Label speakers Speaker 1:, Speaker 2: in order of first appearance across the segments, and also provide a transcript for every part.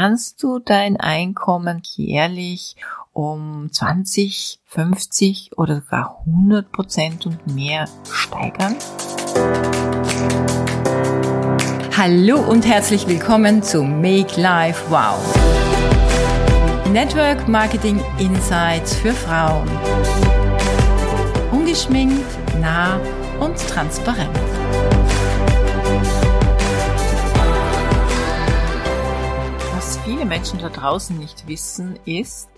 Speaker 1: kannst du dein Einkommen jährlich um 20, 50 oder sogar 100 Prozent und mehr steigern?
Speaker 2: Hallo und herzlich willkommen zu Make Life Wow. Network Marketing Insights für Frauen. Ungeschminkt, nah und transparent.
Speaker 1: Viele Menschen da draußen nicht wissen, ist,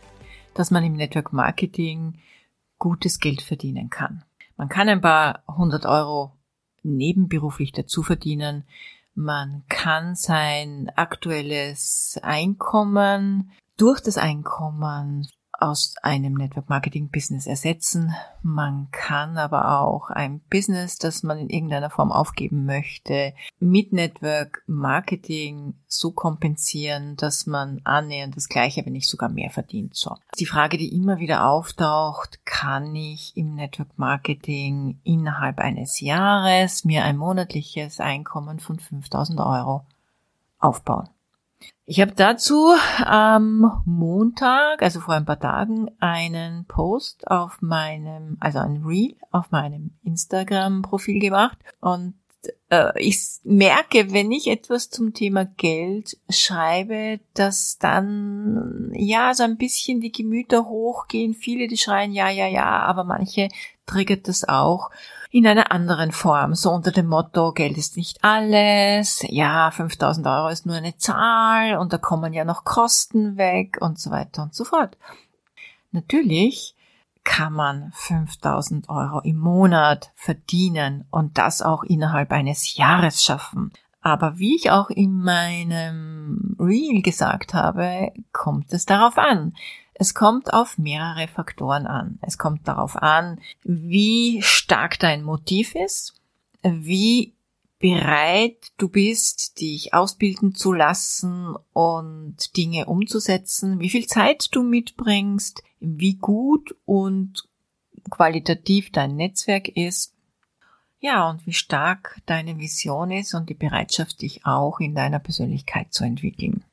Speaker 1: dass man im Network Marketing gutes Geld verdienen kann. Man kann ein paar hundert Euro nebenberuflich dazu verdienen. Man kann sein aktuelles Einkommen durch das Einkommen aus einem Network Marketing Business ersetzen. Man kann aber auch ein Business, das man in irgendeiner Form aufgeben möchte, mit Network Marketing so kompensieren, dass man annähernd das gleiche, wenn nicht sogar mehr verdient. So. Die Frage, die immer wieder auftaucht, kann ich im Network Marketing innerhalb eines Jahres mir ein monatliches Einkommen von 5000 Euro aufbauen? Ich habe dazu am Montag, also vor ein paar Tagen, einen Post auf meinem, also ein Reel auf meinem Instagram-Profil gemacht und äh, ich merke, wenn ich etwas zum Thema Geld schreibe, dass dann ja so ein bisschen die Gemüter hochgehen. Viele, die schreien ja, ja, ja, aber manche triggert das auch in einer anderen Form, so unter dem Motto, Geld ist nicht alles, ja, 5000 Euro ist nur eine Zahl und da kommen ja noch Kosten weg und so weiter und so fort. Natürlich kann man 5000 Euro im Monat verdienen und das auch innerhalb eines Jahres schaffen. Aber wie ich auch in meinem Reel gesagt habe, kommt es darauf an. Es kommt auf mehrere Faktoren an. Es kommt darauf an, wie stark dein Motiv ist, wie bereit du bist, dich ausbilden zu lassen und Dinge umzusetzen, wie viel Zeit du mitbringst, wie gut und qualitativ dein Netzwerk ist, ja, und wie stark deine Vision ist und die Bereitschaft, dich auch in deiner Persönlichkeit zu entwickeln.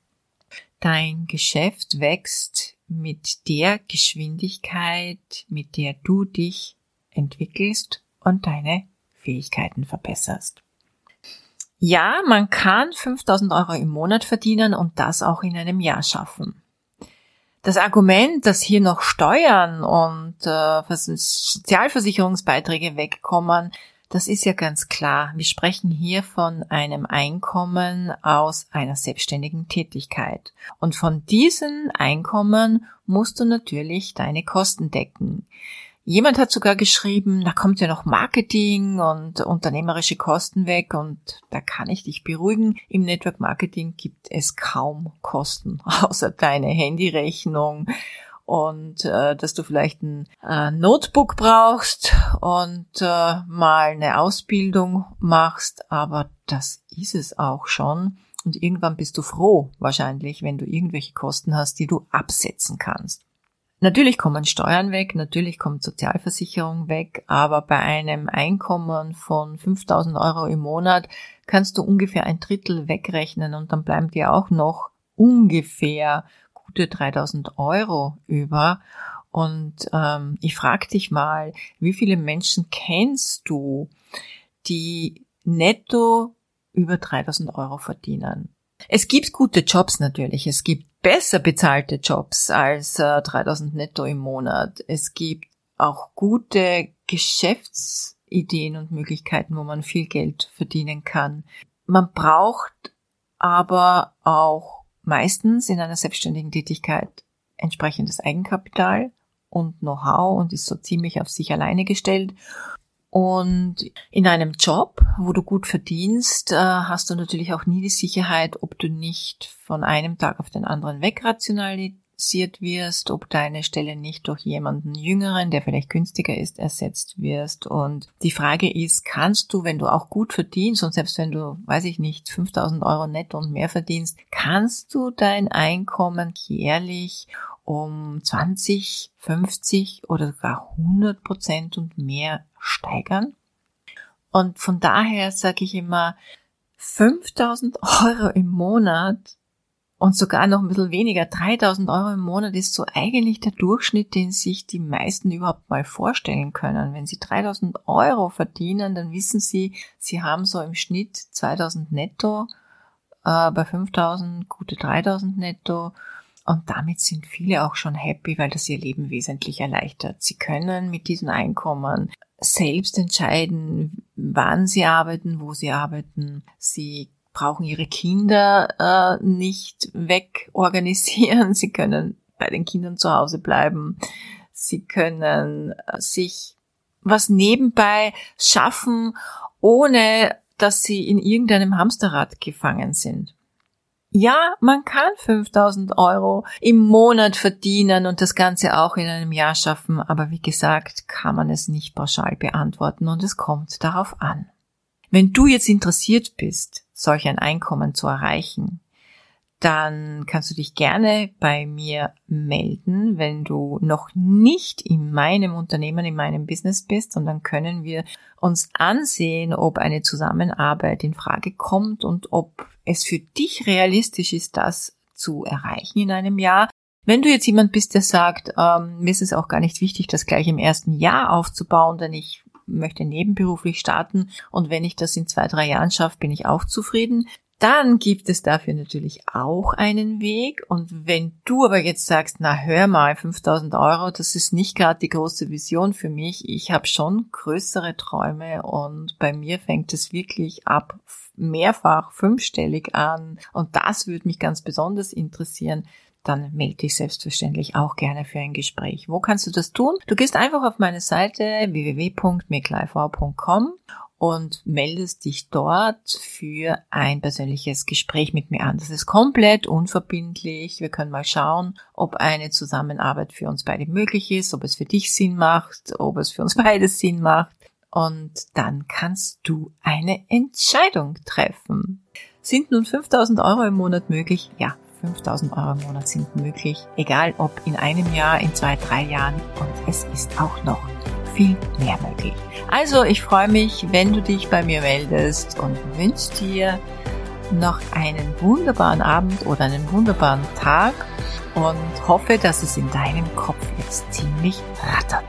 Speaker 1: Dein Geschäft wächst mit der Geschwindigkeit, mit der du dich entwickelst und deine Fähigkeiten verbesserst. Ja, man kann 5000 Euro im Monat verdienen und das auch in einem Jahr schaffen. Das Argument, dass hier noch Steuern und äh, Sozialversicherungsbeiträge wegkommen, das ist ja ganz klar. Wir sprechen hier von einem Einkommen aus einer selbstständigen Tätigkeit. Und von diesen Einkommen musst du natürlich deine Kosten decken. Jemand hat sogar geschrieben, da kommt ja noch Marketing und unternehmerische Kosten weg und da kann ich dich beruhigen. Im Network Marketing gibt es kaum Kosten, außer deine Handyrechnung und äh, dass du vielleicht ein äh, Notebook brauchst und äh, mal eine Ausbildung machst, aber das ist es auch schon. Und irgendwann bist du froh, wahrscheinlich, wenn du irgendwelche Kosten hast, die du absetzen kannst. Natürlich kommen Steuern weg, natürlich kommt Sozialversicherung weg, aber bei einem Einkommen von 5000 Euro im Monat kannst du ungefähr ein Drittel wegrechnen und dann bleiben dir auch noch ungefähr gute 3000 Euro über. Und ähm, ich frage dich mal, wie viele Menschen kennst du, die netto über 3000 Euro verdienen? Es gibt gute Jobs natürlich. Es gibt besser bezahlte Jobs als äh, 3000 netto im Monat. Es gibt auch gute Geschäftsideen und Möglichkeiten, wo man viel Geld verdienen kann. Man braucht aber auch meistens in einer selbstständigen Tätigkeit entsprechendes Eigenkapital und Know-how und ist so ziemlich auf sich alleine gestellt. Und in einem Job, wo du gut verdienst, äh, hast du natürlich auch nie die Sicherheit, ob du nicht von einem Tag auf den anderen wegrationalisierst finanziert wirst, ob deine Stelle nicht durch jemanden Jüngeren, der vielleicht günstiger ist, ersetzt wirst. Und die Frage ist, kannst du, wenn du auch gut verdienst und selbst wenn du, weiß ich nicht, 5000 Euro netto und mehr verdienst, kannst du dein Einkommen jährlich um 20, 50 oder sogar 100 Prozent und mehr steigern? Und von daher sage ich immer, 5000 Euro im Monat und sogar noch ein bisschen weniger. 3000 Euro im Monat ist so eigentlich der Durchschnitt, den sich die meisten überhaupt mal vorstellen können. Wenn sie 3000 Euro verdienen, dann wissen sie, sie haben so im Schnitt 2000 netto, äh, bei 5000 gute 3000 netto. Und damit sind viele auch schon happy, weil das ihr Leben wesentlich erleichtert. Sie können mit diesem Einkommen selbst entscheiden, wann sie arbeiten, wo sie arbeiten. Sie brauchen ihre Kinder äh, nicht wegorganisieren. Sie können bei den Kindern zu Hause bleiben. Sie können äh, sich was nebenbei schaffen, ohne dass sie in irgendeinem Hamsterrad gefangen sind. Ja, man kann 5000 Euro im Monat verdienen und das Ganze auch in einem Jahr schaffen, aber wie gesagt, kann man es nicht pauschal beantworten und es kommt darauf an. Wenn du jetzt interessiert bist, solch ein Einkommen zu erreichen, dann kannst du dich gerne bei mir melden, wenn du noch nicht in meinem Unternehmen, in meinem Business bist und dann können wir uns ansehen, ob eine Zusammenarbeit in Frage kommt und ob es für dich realistisch ist, das zu erreichen in einem Jahr. Wenn du jetzt jemand bist, der sagt, ähm, mir ist es auch gar nicht wichtig, das gleich im ersten Jahr aufzubauen, denn ich möchte nebenberuflich starten und wenn ich das in zwei, drei Jahren schaffe, bin ich auch zufrieden. Dann gibt es dafür natürlich auch einen Weg. Und wenn du aber jetzt sagst, na hör mal, 5000 Euro, das ist nicht gerade die große Vision für mich. Ich habe schon größere Träume und bei mir fängt es wirklich ab mehrfach fünfstellig an. Und das würde mich ganz besonders interessieren dann melde dich selbstverständlich auch gerne für ein Gespräch. Wo kannst du das tun? Du gehst einfach auf meine Seite www.meklifeau.com und meldest dich dort für ein persönliches Gespräch mit mir an. Das ist komplett unverbindlich. Wir können mal schauen, ob eine Zusammenarbeit für uns beide möglich ist, ob es für dich Sinn macht, ob es für uns beide Sinn macht. Und dann kannst du eine Entscheidung treffen. Sind nun 5000 Euro im Monat möglich? Ja, 5000 Euro im Monat sind möglich, egal ob in einem Jahr, in zwei, drei Jahren und es ist auch noch viel mehr möglich. Also ich freue mich, wenn du dich bei mir meldest und wünsche dir noch einen wunderbaren Abend oder einen wunderbaren Tag und hoffe, dass es in deinem Kopf jetzt ziemlich rattert.